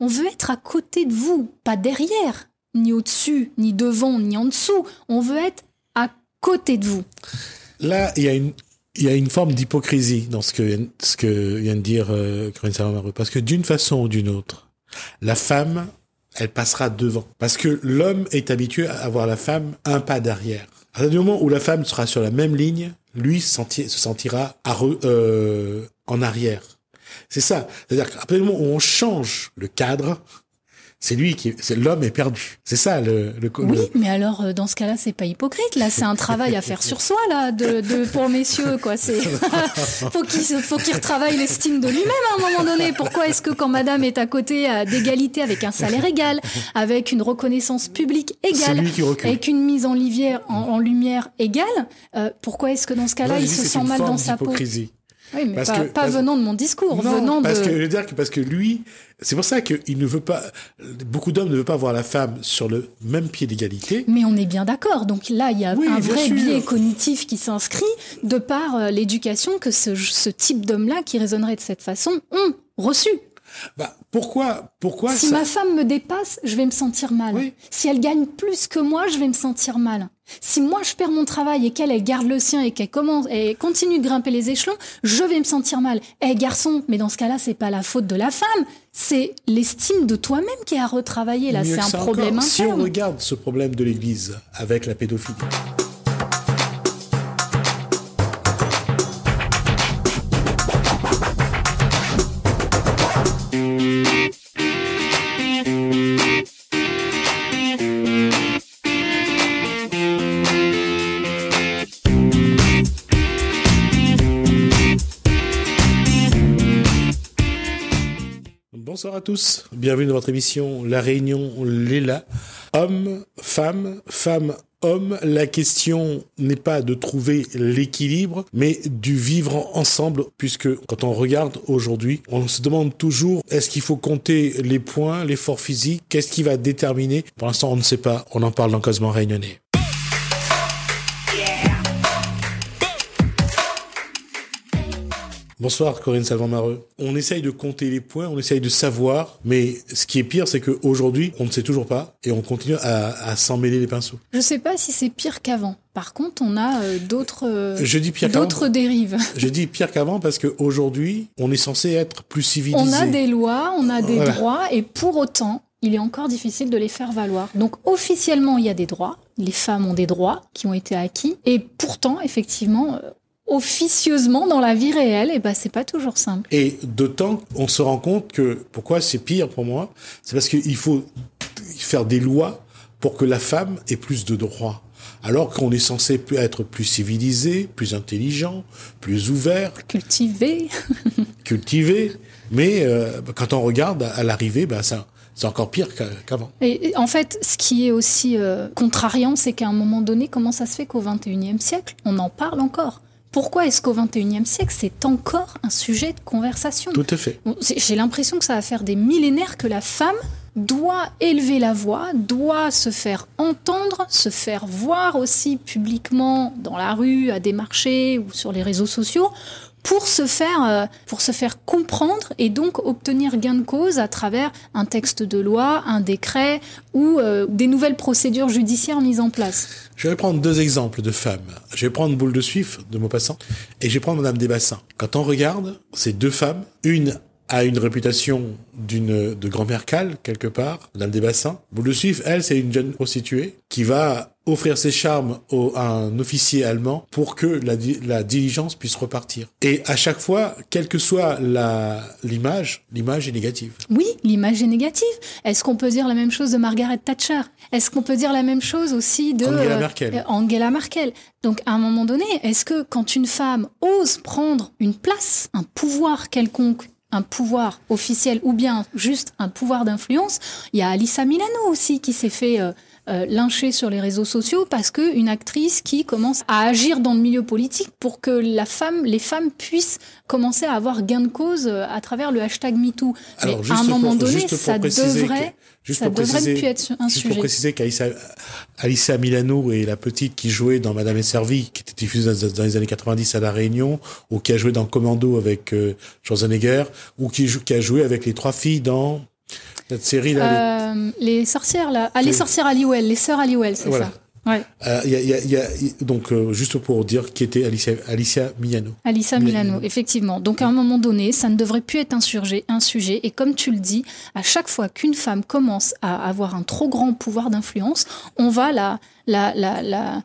On veut être à côté de vous, pas derrière, ni au-dessus, ni devant, ni en dessous. On veut être à côté de vous. Là, il y a une, il y a une forme d'hypocrisie dans ce que, ce que vient de dire euh, Corinne. Parce que d'une façon ou d'une autre, la femme, elle passera devant. Parce que l'homme est habitué à avoir la femme un pas derrière. À partir du moment où la femme sera sur la même ligne, lui se sentira euh, en arrière. C'est ça. C'est-à-dire qu'à partir du moment où on change le cadre, c'est lui qui, c'est l'homme est perdu. C'est ça le, le. Oui, mais alors euh, dans ce cas-là, c'est pas hypocrite. Là, c'est un travail à faire sur soi là, de, de pour messieurs quoi. C'est faut qu'il faut qu'il retravaille l'estime de lui-même à un moment donné. Pourquoi est-ce que quand Madame est à côté d'égalité avec un salaire égal, avec une reconnaissance publique égale, avec une mise en, livière, en, lumière égale, euh, pourquoi est-ce que dans ce cas-là, il se sent mal dans sa peau? Oui, mais pas, pas venant de mon discours, non, venant parce de... que je veux dire que parce que lui, c'est pour ça qu'il ne veut pas, beaucoup d'hommes ne veulent pas voir la femme sur le même pied d'égalité. Mais on est bien d'accord. Donc là, il y a un vrai biais cognitif qui s'inscrit de par euh, l'éducation que ce, ce type d'homme-là qui raisonnerait de cette façon ont reçu. Bah, pourquoi, pourquoi Si ma femme me dépasse, je vais me sentir mal. Si elle gagne plus que moi, je vais me sentir mal. Si moi je perds mon travail et qu'elle elle garde le sien et qu'elle commence et continue de grimper les échelons, je vais me sentir mal. Eh garçon, mais dans ce cas-là, c'est pas la faute de la femme, c'est l'estime de toi-même qui est à retravailler là. C'est un problème Si on regarde ce problème de l'Église avec la pédophilie. À tous, bienvenue dans votre émission La Réunion Léla. Homme, femme, femme, homme, la question n'est pas de trouver l'équilibre, mais du vivre ensemble, puisque quand on regarde aujourd'hui, on se demande toujours est-ce qu'il faut compter les points, l'effort physique, qu'est-ce qui va déterminer? Pour l'instant, on ne sait pas, on en parle dans Cosmo Réunionnais. Bonsoir Corinne Salvant-Mareux. On essaye de compter les points, on essaye de savoir, mais ce qui est pire, c'est qu'aujourd'hui, on ne sait toujours pas et on continue à, s'en mêler les pinceaux. Je sais pas si c'est pire qu'avant. Par contre, on a euh, d'autres euh, Je dis pire d'autres dérives. Je dis pire qu'avant parce qu'aujourd'hui, on est censé être plus civilisé. On a des lois, on a des droits et pour autant, il est encore difficile de les faire valoir. Donc officiellement, il y a des droits, les femmes ont des droits qui ont été acquis et pourtant, effectivement, euh, officieusement dans la vie réelle, et eh ben c'est pas toujours simple. Et d'autant on se rend compte que pourquoi c'est pire pour moi, c'est parce qu'il faut faire des lois pour que la femme ait plus de droits. Alors qu'on est censé être plus civilisé, plus intelligent, plus ouvert, cultivé, cultivé. Mais euh, quand on regarde à l'arrivée, ben ça, c'est encore pire qu'avant. Et, en fait, ce qui est aussi euh, contrariant, c'est qu'à un moment donné, comment ça se fait qu'au XXIe siècle, on en parle encore? Pourquoi est-ce qu'au XXIe siècle, c'est encore un sujet de conversation Tout à fait. J'ai l'impression que ça va faire des millénaires que la femme doit élever la voix, doit se faire entendre, se faire voir aussi publiquement dans la rue, à des marchés ou sur les réseaux sociaux pour se faire euh, pour se faire comprendre et donc obtenir gain de cause à travers un texte de loi, un décret ou euh, des nouvelles procédures judiciaires mises en place. Je vais prendre deux exemples de femmes. Je vais prendre Boule de Suif de Maupassant et je vais prendre Madame Desbassins. Quand on regarde ces deux femmes, une a une réputation d'une de grand-mère cale quelque part, Madame Desbassins. Boule de Suif, elle, c'est une jeune prostituée qui va offrir ses charmes à un officier allemand pour que la, la, diligence puisse repartir. Et à chaque fois, quelle que soit l'image, l'image est négative. Oui, l'image est négative. Est-ce qu'on peut dire la même chose de Margaret Thatcher? Est-ce qu'on peut dire la même chose aussi de Angela euh, Merkel, euh, Angela Merkel Donc à un moment donné, est-ce que quand une femme ose prendre une place, un pouvoir quelconque un pouvoir officiel ou bien juste un pouvoir d'influence. Il y a Alissa Milano aussi qui s'est fait euh, euh, lyncher sur les réseaux sociaux parce que une actrice qui commence à agir dans le milieu politique pour que la femme, les femmes puissent commencer à avoir gain de cause euh, à travers le hashtag MeToo. Mais à un moment donné, ça devrait, juste ça devrait plus être un juste sujet. pour préciser qu'Alissa Milano est la petite qui jouait dans Madame est servie, qui était diffusée dans les années 90 à La Réunion, ou qui a joué dans Commando avec euh, Schwarzenegger, ou qui, qui a joué avec les trois filles dans Cette série là. Euh, les sorcières là, ah, les sorcières Aliwell, les sœurs Aliwell, c'est Voilà. ça. Ouais. Euh, y a- il y a- il y a- donc, euh, juste pour dire qui était Alicia, Alicia Milano. Alissa Milano. Milano, effectivement. Donc à un moment donné, ça ne devrait plus être un sujet, un sujet. Et comme tu le dis, à chaque fois qu'une femme commence à avoir un trop grand pouvoir d'influence, on va la, la, la, la,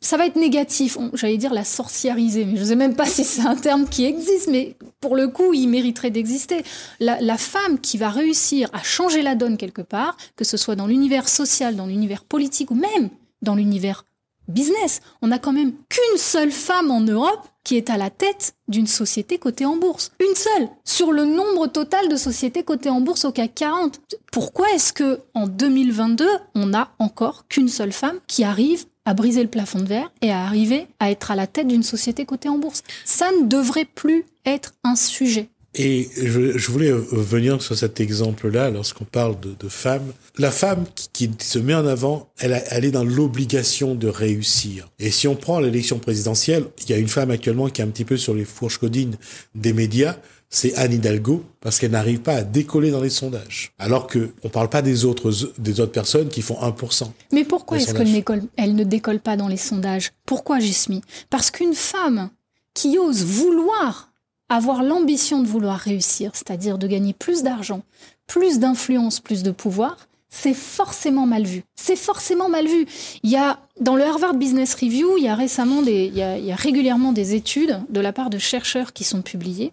ça va être négatif. J'allais dire la sorciariser, mais je ne sais même pas si c'est un terme qui existe, mais pour le coup, il mériterait d'exister. La, la femme qui va réussir à changer la donne quelque part, que ce soit dans l'univers social, dans l'univers politique ou même dans l'univers business. On n'a quand même qu'une seule femme en Europe qui est à la tête d'une société cotée en bourse. Une seule sur le nombre total de sociétés cotées en bourse au CAC 40. Pourquoi est-ce que en 2022, on n'a encore qu'une seule femme qui arrive à briser le plafond de verre et à arriver à être à la tête d'une société cotée en bourse Ça ne devrait plus être un sujet. Et je, voulais euh, venir sur cet exemple-là, lorsqu'on parle de, femmes. La femme qui, se met en avant, elle, elle est dans l'obligation de réussir. Et si on prend l'élection présidentielle, il y a une femme actuellement qui est un petit peu sur les fourches codines des médias, c'est Anne Hidalgo, parce qu'elle n'arrive pas à décoller dans les sondages. Alors que on parle pas des autres, des autres personnes qui font 1%. Mais pourquoi est-ce qu'elle ne décolle pas dans les sondages? Pourquoi, Gismi Parce qu'une femme qui ose vouloir avoir l'ambition de vouloir réussir, c'est-à-dire de gagner plus d'argent, plus d'influence, plus de pouvoir, c'est forcément mal vu. C'est forcément mal vu. Il y a dans le Harvard Business Review, il y a récemment des, il y a, régulièrement des études de la part de chercheurs qui sont publiées.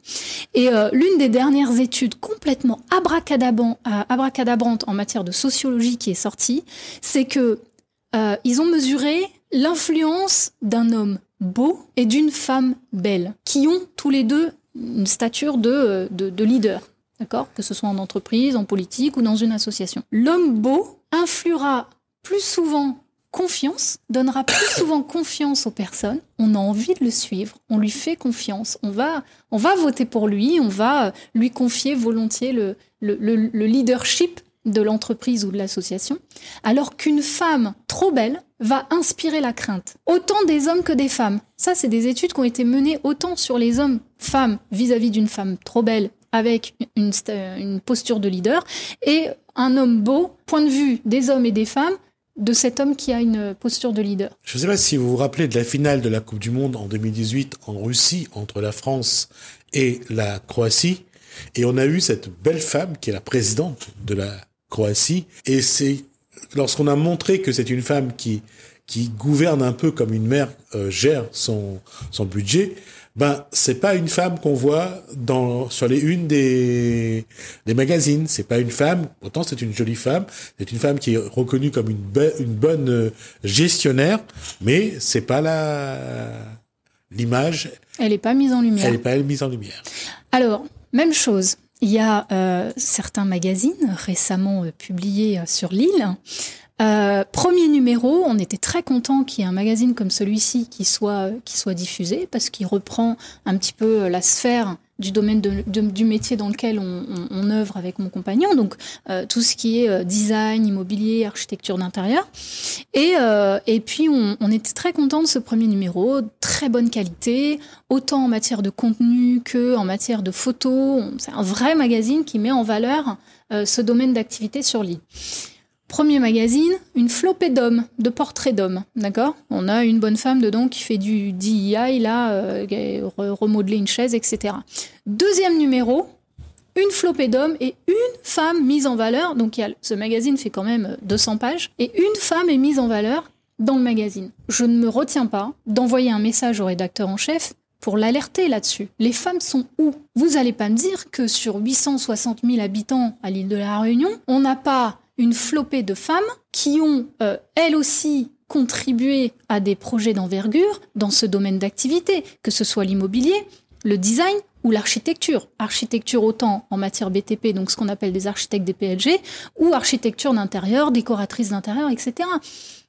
Et euh, l'une des dernières études complètement euh, abracadabrantes en matière de sociologie qui est sortie, c'est que euh, ils ont mesuré l'influence d'un homme beau et d'une femme belle, qui ont tous les deux une stature de, de leader, d'accord? Que ce soit en entreprise, en politique ou dans une association. L'homme beau influera plus souvent confiance, donnera plus souvent confiance aux personnes. On a envie de le suivre, on lui fait confiance, on va, on va voter pour lui, on va euh, lui confier volontiers le, le, le, le leadership de l'entreprise ou de l'association, alors qu'une femme trop belle va inspirer la crainte, autant des hommes que des femmes. Ça, c'est des études qui ont été menées autant sur les hommes, femmes, vis-à-vis d'une femme trop belle avec une, posture de leader, et un homme beau, point de vue des hommes et des femmes, de cet homme qui a une posture de leader. Je ne sais pas si vous vous rappelez de la finale de la Coupe du Monde en 2018 en Russie entre la France et la Croatie. Et on a eu cette belle femme qui est la présidente de la Croatie. Et c'est lorsqu'on a montré que c'est une femme qui qui gouverne un peu comme une mère euh, gère son son budget, ben c'est pas une femme qu'on voit dans sur les unes des des magazines. C'est pas une femme. Pourtant c'est une jolie femme. C'est une femme qui est reconnue comme une be- une bonne euh, gestionnaire, mais c'est pas la l'image. Elle n'est pas mise en lumière. Elle est pas mise en lumière. Alors, même chose. Il y a euh, certains magazines récemment euh, publiés sur l'île. Euh, premier numéro, on était très content qu'il y ait un magazine comme celui-ci qui soit qui soit diffusé parce qu'il reprend un petit peu euh, la sphère du domaine du métier dans lequel on, on, œuvre avec mon compagnon, donc euh, tout ce qui est euh, design, immobilier, architecture d'intérieur. Et, euh, et puis on, on était très content de ce premier numéro, très bonne qualité, autant en matière de contenu que en matière de photos. C'est un vrai magazine qui met en valeur euh, ce domaine d'activité sur l'île. Premier magazine, une flopée d'hommes, de portraits d'hommes, d'accord? On a une bonne femme dedans qui fait du DEI, là, euh, remodeler une chaise, etc. Deuxième numéro, une flopée d'hommes et une femme mise en valeur. Donc ce magazine fait quand même 200 pages et une femme est mise en valeur dans le magazine. Je ne me retiens pas d'envoyer un message au rédacteur en chef pour l'alerter là-dessus. Les femmes sont où? Vous n'allez pas me dire que sur 860 000 habitants à l'île de la Réunion, on n'a pas une flopée de femmes qui ont, euh, elles aussi, contribué à des projets d'envergure dans ce domaine d'activité, que ce soit l'immobilier, le design ou l'architecture. Architecture autant en matière BTP, donc ce qu'on appelle des architectes des PLG, ou architecture d'intérieur, décoratrice d'intérieur, etc.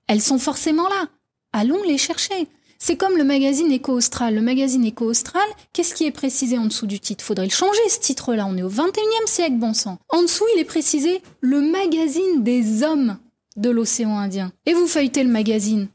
Elles sont forcément là. Allons les chercher. C'est comme le magazine Éco-Austral. Le magazine Éco-Austral, qu'est-ce qui est précisé en dessous du titre? Faudrait le changer, ce titre-là. On est au 21e siècle, bon sang. En dessous, il est précisé le magazine des hommes de l'océan Indien. Et vous feuilletez le magazine.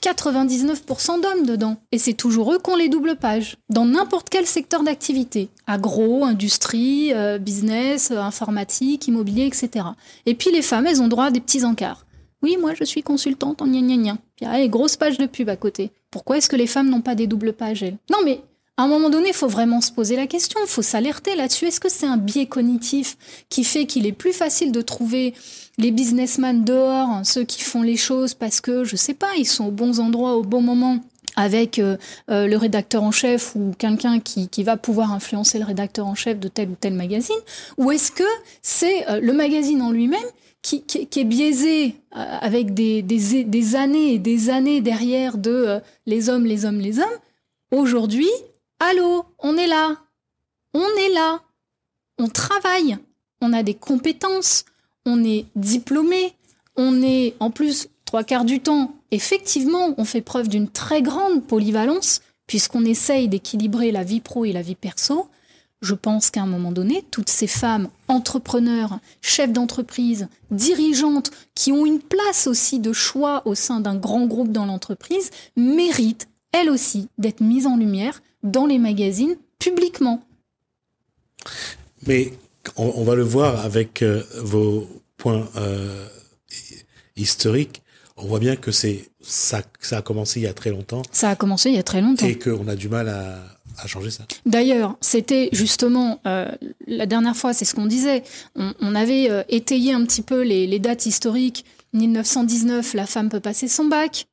99% d'hommes dedans. Et c'est toujours eux qui ont les doubles pages. Dans n'importe quel secteur d'activité. Agro, industrie, euh, business, euh, informatique, immobilier, etc. Et puis les femmes, elles ont droit à des petits encarts. Oui, moi je suis consultante en gna gna gna. Puis allez, grosse page de pub à côté. Pourquoi est-ce que les femmes n'ont pas des doubles pages, Non mais à un moment donné, il faut vraiment se poser la question, il faut s'alerter là-dessus. Est-ce que c'est un biais cognitif qui fait qu'il est plus facile de trouver les businessmen dehors, ceux qui font les choses parce que, je sais pas, ils sont aux bons endroits au bon moment avec euh, euh, le rédacteur en chef ou quelqu'un qui, qui, va pouvoir influencer le rédacteur en chef de tel ou tel magazine? Ou est-ce que c'est euh, le magazine en lui-même qui, est biaisé avec des, années et des années derrière de les hommes, les hommes, les hommes Aujourd'hui, Allô, on est là. On est là. On travaille. On a des compétences. On est diplômé. On est, en plus, trois quarts du temps, effectivement, on fait preuve d'une très grande polyvalence, puisqu'on essaye d'équilibrer la vie pro et la vie perso. Je pense qu'à un moment donné, toutes ces femmes entrepreneurs, chefs d'entreprise, dirigeantes, qui ont une place aussi de choix au sein d'un grand groupe dans l'entreprise, méritent, elles aussi, d'être mises en lumière dans les magazines publiquement. Mais on, va le voir avec euh, vos points euh, historiques. On voit bien que c'est ça, ça a commencé il y a très longtemps. Ça a commencé il y a très longtemps. Et qu'on a du mal à, à changer ça. D'ailleurs, c'était justement euh, la dernière fois, c'est ce qu'on disait. On, on avait euh, étayé un petit peu les, les dates historiques. 1919, la femme peut passer son bac.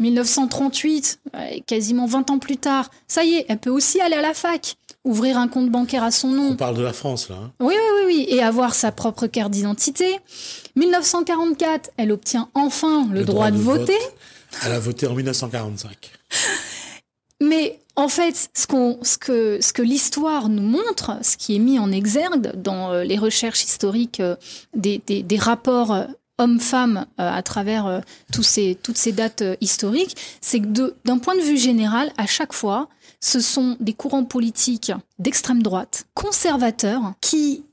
1938, quasiment 20 ans plus tard, ça y est, elle peut aussi aller à la fac, ouvrir un compte bancaire à son nom. On parle de la France, là. Hein. Oui, oui, oui, oui, et avoir sa propre carte d'identité. 1944, elle obtient enfin le, droit, de, voter. Elle a voté en 1945. Mais en fait, ce, qu'on, ce que, ce que l'histoire nous montre, ce qui est mis en exergue dans euh, les recherches historiques euh, des, des, des rapports euh, hommes-femmes à travers tous ces, toutes ces dates historiques, c'est que d'un point de vue général, à chaque fois, ce sont des courants politiques d'extrême droite, conservateurs, qui,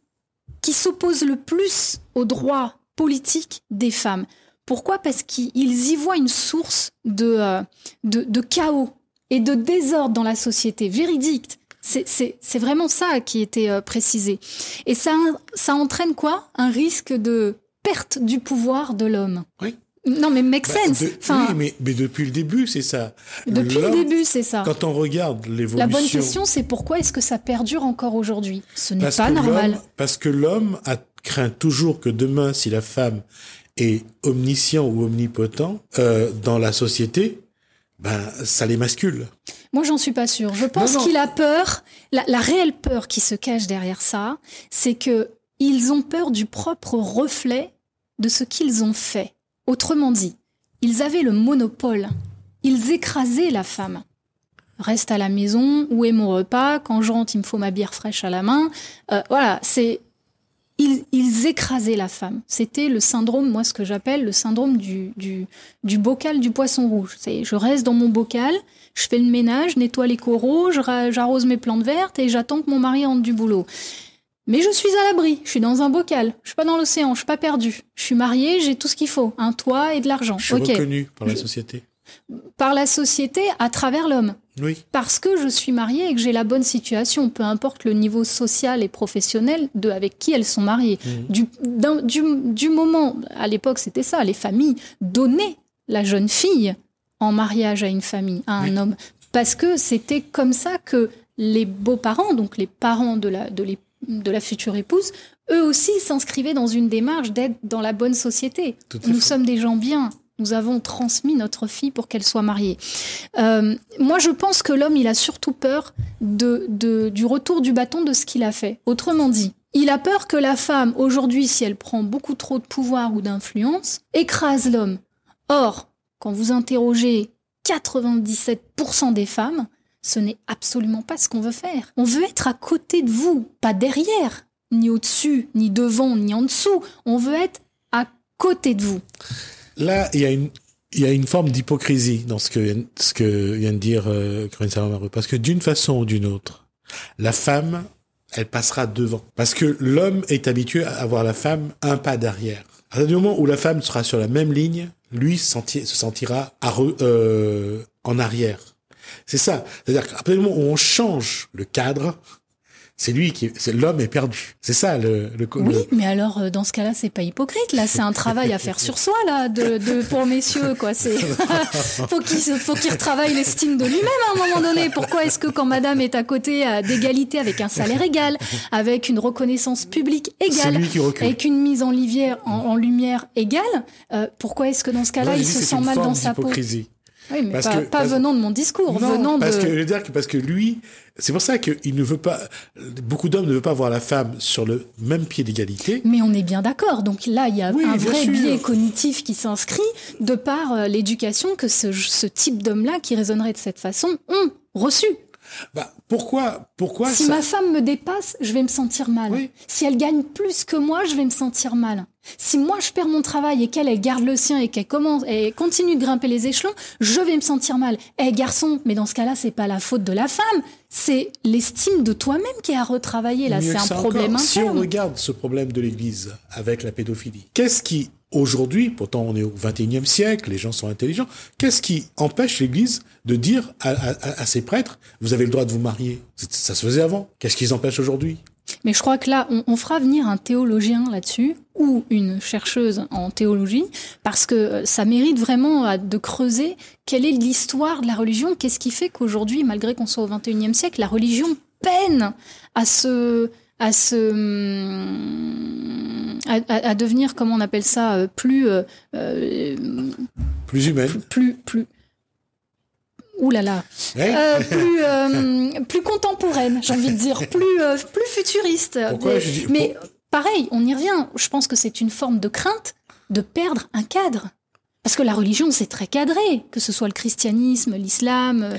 qui s'opposent le plus aux droits politiques des femmes. Pourquoi? Parce qu'ils y voient une source de, de, de, chaos et de désordre dans la société, véridique. C'est vraiment ça qui était précisé. Et ça, ça entraîne quoi? Un risque de perte du pouvoir de l'homme. Oui. Non, mais make bah, sense. enfin, oui, mais, depuis le début, c'est ça. Depuis le début, c'est ça. Quand on regarde l'évolution. La bonne question, c'est pourquoi est-ce que ça perdure encore aujourd'hui? Ce n'est pas normal. Parce que l'homme a craint toujours que demain, si la femme est omniscient ou omnipotent euh, dans la société, ben ça les mascule. Moi, j'en suis pas sûr. Je pense qu'il a peur. La, la réelle peur qui se cache derrière ça, c'est que ils ont peur du propre reflet de ce qu'ils ont fait. Autrement dit, ils avaient le monopole. Ils écrasaient la femme. Reste à la maison, où est mon repas? Quand je rentre, il me faut ma bière fraîche à la main. Euh, voilà, c'est ils, ils, écrasaient la femme. C'était le syndrome, moi ce que j'appelle le syndrome du, du, du, bocal du poisson rouge. C'est je reste dans mon bocal, je fais le ménage, nettoie les coraux, j'arrose mes plantes vertes et j'attends que mon mari rentre du boulot. Mais je suis à l'abri, je suis dans un bocal, je suis pas dans l'océan, je suis pas perdu. Je suis mariée, j'ai tout ce qu'il faut, un toit et de l'argent. Je suis reconnu par la société. Par la société à travers l'homme. Oui. Parce que je suis mariée et que j'ai la bonne situation, peu importe le niveau social et professionnel de avec qui elles sont mariées. Mmh. Du, du, du moment, à l'époque c'était ça, les familles donnaient la jeune fille en mariage à une famille, à un homme, parce que c'était comme ça que les beaux-parents, donc les parents de la de la future épouse, eux aussi s'inscrivaient dans une démarche d'être dans la bonne société. Nous sommes des gens bien. Nous avons transmis notre fille pour qu'elle soit mariée. Euh, moi, je pense que l'homme, il a surtout peur du retour du bâton de ce qu'il a fait. Autrement dit, il a peur que la femme, aujourd'hui, si elle prend beaucoup trop de pouvoir ou d'influence, écrase l'homme. Or, quand vous interrogez 97% des femmes, ce n'est absolument pas ce qu'on veut faire. On veut être à côté de vous, pas derrière, ni au-dessus, ni devant, ni en dessous. On veut être à côté de vous. Là, il y a une, il y a une forme d'hypocrisie dans ce que, ce que vient de dire euh, Corinne Parce que d'une façon ou d'une autre, la femme, elle passera devant. Parce que l'homme est habitué à avoir la femme un pas derrière. À partir du moment où la femme sera sur la même ligne, lui se sentira euh, en arrière. C'est ça. C'est-à-dire qu'à partir du moment où on change le cadre, c'est lui qui, c'est l'homme est perdu. C'est ça le, le. Oui, mais alors euh, dans ce cas-là, c'est pas hypocrite. Là, c'est un travail à faire sur soi là, de, de pour messieurs quoi. C'est faut qu'il faut qu'il retravaille l'estime de lui-même à un moment donné. Pourquoi est-ce que quand Madame est à côté d'égalité avec un salaire égal, avec une reconnaissance publique égale, avec une mise en lumière en, lumière égale, euh, pourquoi est-ce que dans ce cas-là, il se sent mal dans sa peau? Oui, mais pas, pas venant de mon discours, non, venant parce de... que je veux dire que parce que lui, c'est pour ça qu'il ne veut pas. Beaucoup d'hommes ne veulent pas voir la femme sur le même pied d'égalité. Mais on est bien d'accord. Donc là, il y a un vrai biais cognitif qui s'inscrit de par euh, l'éducation que ce, ce type d'homme-là, qui raisonnerait de cette façon, ont reçu. Bah, pourquoi, pourquoi Si ma femme me dépasse, je vais me sentir mal. Si elle gagne plus que moi, je vais me sentir mal. Si moi je perds mon travail et qu'elle elle garde le sien et qu'elle commence et continue de grimper les échelons, je vais me sentir mal. Eh garçon, mais dans ce cas-là, c'est pas la faute de la femme, c'est l'estime de toi-même qui est à retravailler là. C'est un problème interne. Si on regarde ce problème de l'Église avec la pédophilie, qu'est-ce qui Aujourd'hui, pourtant on est au 21e siècle, les gens sont intelligents, qu'est-ce qui empêche l'Église de dire à, à, à, ses prêtres, vous avez le droit de vous marier Ça se faisait avant. Qu'est-ce qui les empêche aujourd'hui? Mais je crois que là, on, on fera venir un théologien là-dessus ou une chercheuse en théologie, parce que euh, ça mérite vraiment de creuser quelle est l'histoire de la religion, qu'est-ce qui fait qu'aujourd'hui, malgré qu'on soit au 21e siècle, la religion peine à se à se hum, à, à, devenir comment on appelle ça euh, plus euh, euh, plus humaine. plus plus Ouh là là, euh, plus euh, plus contemporaine, j'ai envie de dire, plus euh, plus futuriste. Pourquoi je dis, Mais pareil, on y revient. Je pense que c'est une forme de crainte de perdre un cadre. Parce que la religion, c'est très cadré, que ce soit le christianisme, l'islam.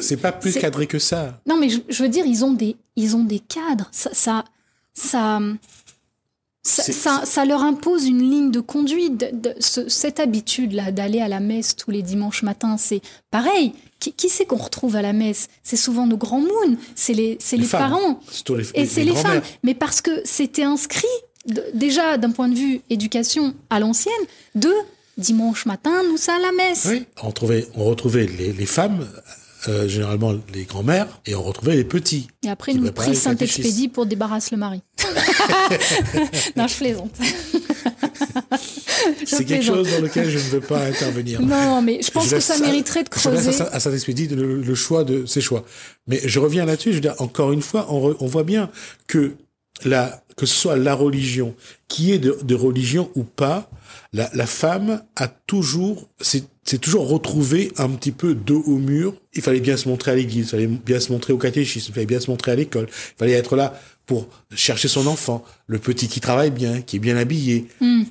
C'est pas plus cadré que ça. Non, mais je, je, veux dire, ils ont des, ils ont des cadres. Ça, ça, ça, ça, ça, leur impose une ligne de conduite. De, de, ce, cette habitude-là d'aller à la messe tous les dimanches matins, c'est pareil. Qui, qui c'est qu'on retrouve à la messe? C'est souvent nos grands moons, c'est les, c'est les, les parents. Les, et c'est les, femmes. Mais parce que c'était inscrit, de, déjà d'un point de vue éducation à l'ancienne, de dimanche matin, nous ça à la messe. Oui, on, trouvait, on retrouvait les, femmes euh, généralement les grands-mères, et on retrouvait les petits. Et après, nous prie Saint-Expédie pour débarrasser le mari. non, je plaisante. C'est quelque chose dans lequel je ne veux pas intervenir. Non, mais je pense je que ça mériterait de creuser. Je laisse à, Saint-Expédie le, le, choix de ses choix. Mais je reviens là-dessus, je veux dire, encore une fois, on, re, on voit bien que la, que ce soit la religion, qui est de, de religion ou pas, la, la femme a toujours, c'est toujours retrouvé un petit peu dos au mur. Il fallait bien se montrer à l'église, il fallait bien se montrer au catéchisme, il fallait bien se montrer à l'école, il fallait être là pour chercher son enfant, le petit qui travaille bien, qui est bien habillé. Mm.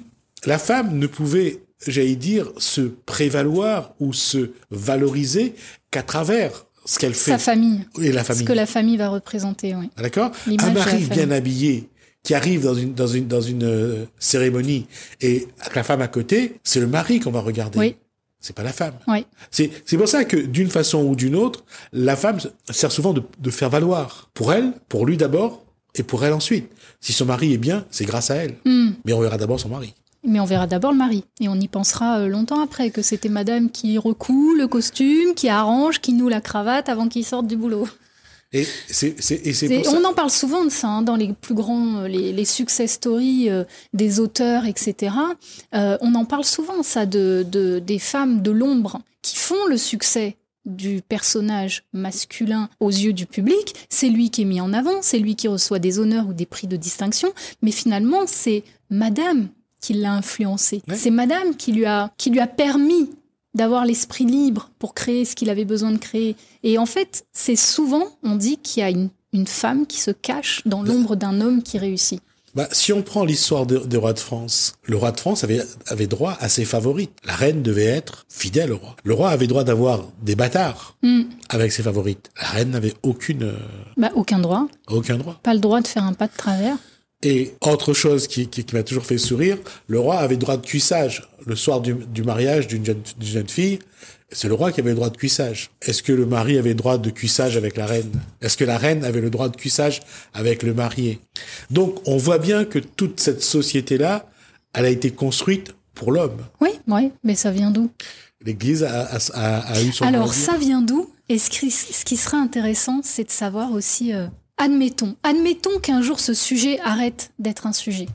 La femme ne pouvait, j'allais dire, se prévaloir ou se valoriser qu'à travers ce qu'elle fait. Sa famille. Et la famille. Ce que la famille va représenter, oui. D'accord? Un mari bien habillé, qui arrive dans une dans une dans une euh, cérémonie et avec la femme à côté, c'est le mari qu'on va regarder. Oui. C'est pas la femme. Oui. C'est c'est pour ça que d'une façon ou d'une autre, la femme sert souvent de, de faire valoir pour elle, pour lui d'abord et pour elle ensuite. Si son mari est bien, c'est grâce à elle. Mm. Mais on verra d'abord son mari. Mais on verra d'abord le mari. Et on y pensera euh, longtemps après, que c'était madame qui recoue le costume, qui arrange, qui noue la cravate avant qu'il sorte du boulot. Et c'est, c'est, et c'est Et pour on ça. en parle souvent de ça, hein, dans les plus grands, euh, les, les success stories euh, des auteurs, etc. Euh, on en parle souvent, ça, de, de, des femmes de l'ombre qui font le succès du personnage masculin aux yeux du public, c'est lui qui est mis en avant, c'est lui qui reçoit des honneurs ou des prix de distinction, mais finalement c'est madame qui l'a influencé. Ouais. C'est madame qui lui a qui lui a permis d'avoir l'esprit libre pour créer ce qu'il avait besoin de créer. Et en fait, c'est souvent, on dit qu'il y a une, une femme qui se cache dans l'ombre d'un homme qui réussit. Bah, si on prend l'histoire des de rois de France, le roi de France avait, avait droit à ses favorites. La reine devait être fidèle au roi. Le roi avait droit d'avoir des bâtards Mm. avec ses favorites. La reine n'avait aucune, euh, Bah, aucun droit. aucun droit. Pas le droit de faire un pas de travers. Et autre chose qui, qui, qui m'a toujours fait sourire, le roi avait droit de cuissage le soir du, du mariage d'une jeune, jeune fille. C'est le roi qui avait le droit de cuissage. Est-ce que le mari avait le droit de cuissage avec la reine? Est-ce que la reine avait le droit de cuissage avec le marié? Donc, on voit bien que toute cette société-là, elle a été construite pour l'homme. Oui, oui, mais ça vient d'où? L'Église a, a, a, a, eu son. Alors, ça vient d'où? Et ce qui, ce qui serait intéressant, c'est de savoir aussi. Euh, admettons, admettons qu'un jour ce sujet arrête d'être un sujet.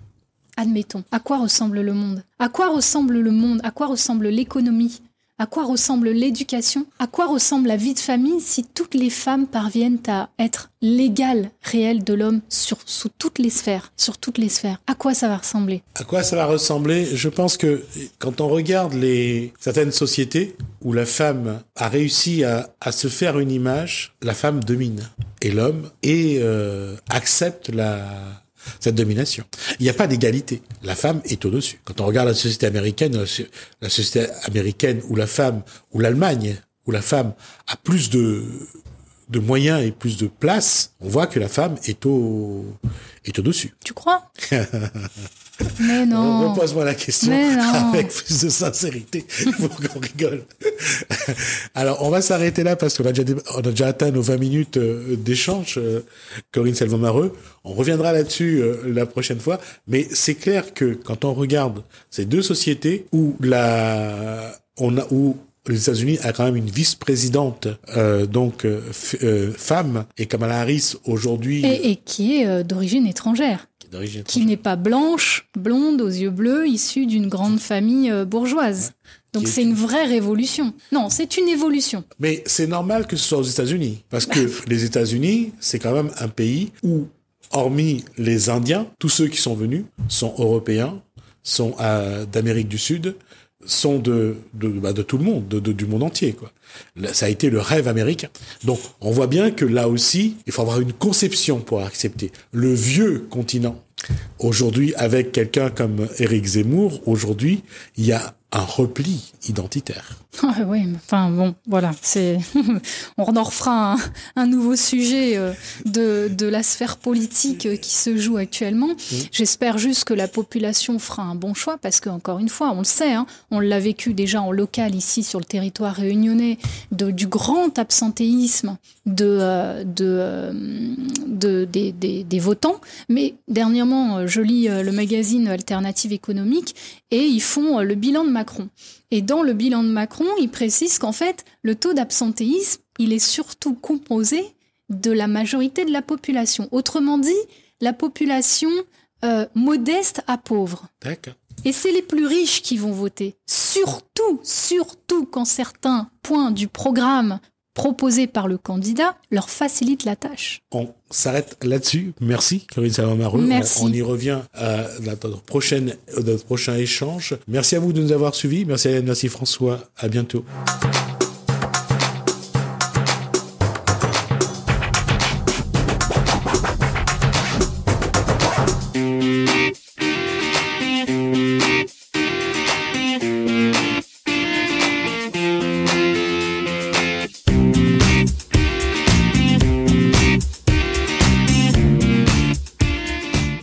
Admettons. À quoi ressemble le monde? À quoi ressemble le monde? À quoi ressemble l'économie? À quoi ressemble l'éducation? À quoi ressemble la vie de famille si toutes les femmes parviennent à être l'égal réel de l'homme sur sous toutes les sphères, sur toutes les sphères? À quoi ça va ressembler? À quoi ça va ressembler? Je pense que quand on regarde certaines sociétés où la femme a réussi à, à se faire une image, la femme domine. Et l'homme et euh, accepte la cette domination. Il n'y a pas d'égalité. La femme est au-dessus. Quand on regarde la société américaine, la société américaine où la femme, ou l'Allemagne, où la femme a plus de, de moyens et plus de place, on voit que la femme est au, est au-dessus. Tu crois? Mais non. Repose-moi la question avec plus de sincérité pour qu'on rigole. Alors, on va s'arrêter là parce qu'on a déjà, on a déjà atteint nos 20 minutes euh, d'échange, euh, Corinne Selvamareux. On reviendra là-dessus euh, la prochaine fois. Mais c'est clair que quand on regarde ces deux sociétés où la, on a, où les États-Unis a quand même une vice-présidente, euh, donc euh, femme, et Kamala Harris aujourd'hui. Et, et, qui est euh, d'origine étrangère. Qui n'est pas blanche, blonde, aux yeux bleus, issue d'une grande famille bourgeoise. Ouais. Donc c'est une vraie révolution. Non, c'est une évolution. Mais c'est normal que ce soit aux États-Unis, parce que les États-Unis, c'est quand même un pays où, hormis les Indiens, tous ceux qui sont venus sont européens, sont d'Amérique du Sud, sont de de, bah, de tout le monde, de, du monde entier. Quoi. Ça a été le rêve américain. Donc on voit bien que là aussi, il faut avoir une conception pour accepter le vieux continent. Aujourd'hui, avec quelqu'un comme Éric Zemmour, aujourd'hui, il y a un repli identitaire. Ah oui, enfin bon, voilà, c'est on en refera un, un nouveau sujet euh, de, de la sphère politique euh, qui se joue actuellement. Mmh. J'espère juste que la population fera un bon choix parce que encore une fois, on le sait, hein, on l'a vécu déjà en local ici sur le territoire réunionnais, de, du grand absentéisme de, euh, de, de des, des, des votants. Mais dernièrement, je lis le magazine Alternative économique et ils font le bilan de Macron. Et dans le bilan de Macron, il précise qu'en fait, le taux d'absentéisme, il est surtout composé de la majorité de la population. Autrement dit, la population euh, modeste à pauvre. D'accord. Et c'est les plus riches qui vont voter. Surtout, surtout quand certains points du programme proposé par le candidat leur facilite la tâche. On s'arrête là-dessus. Merci, Corinne Salamaru. Merci. On, on, y revient à notre, prochaine, notre prochain échange. Merci à vous de nous avoir suivis. Merci Hélène, merci François. À bientôt.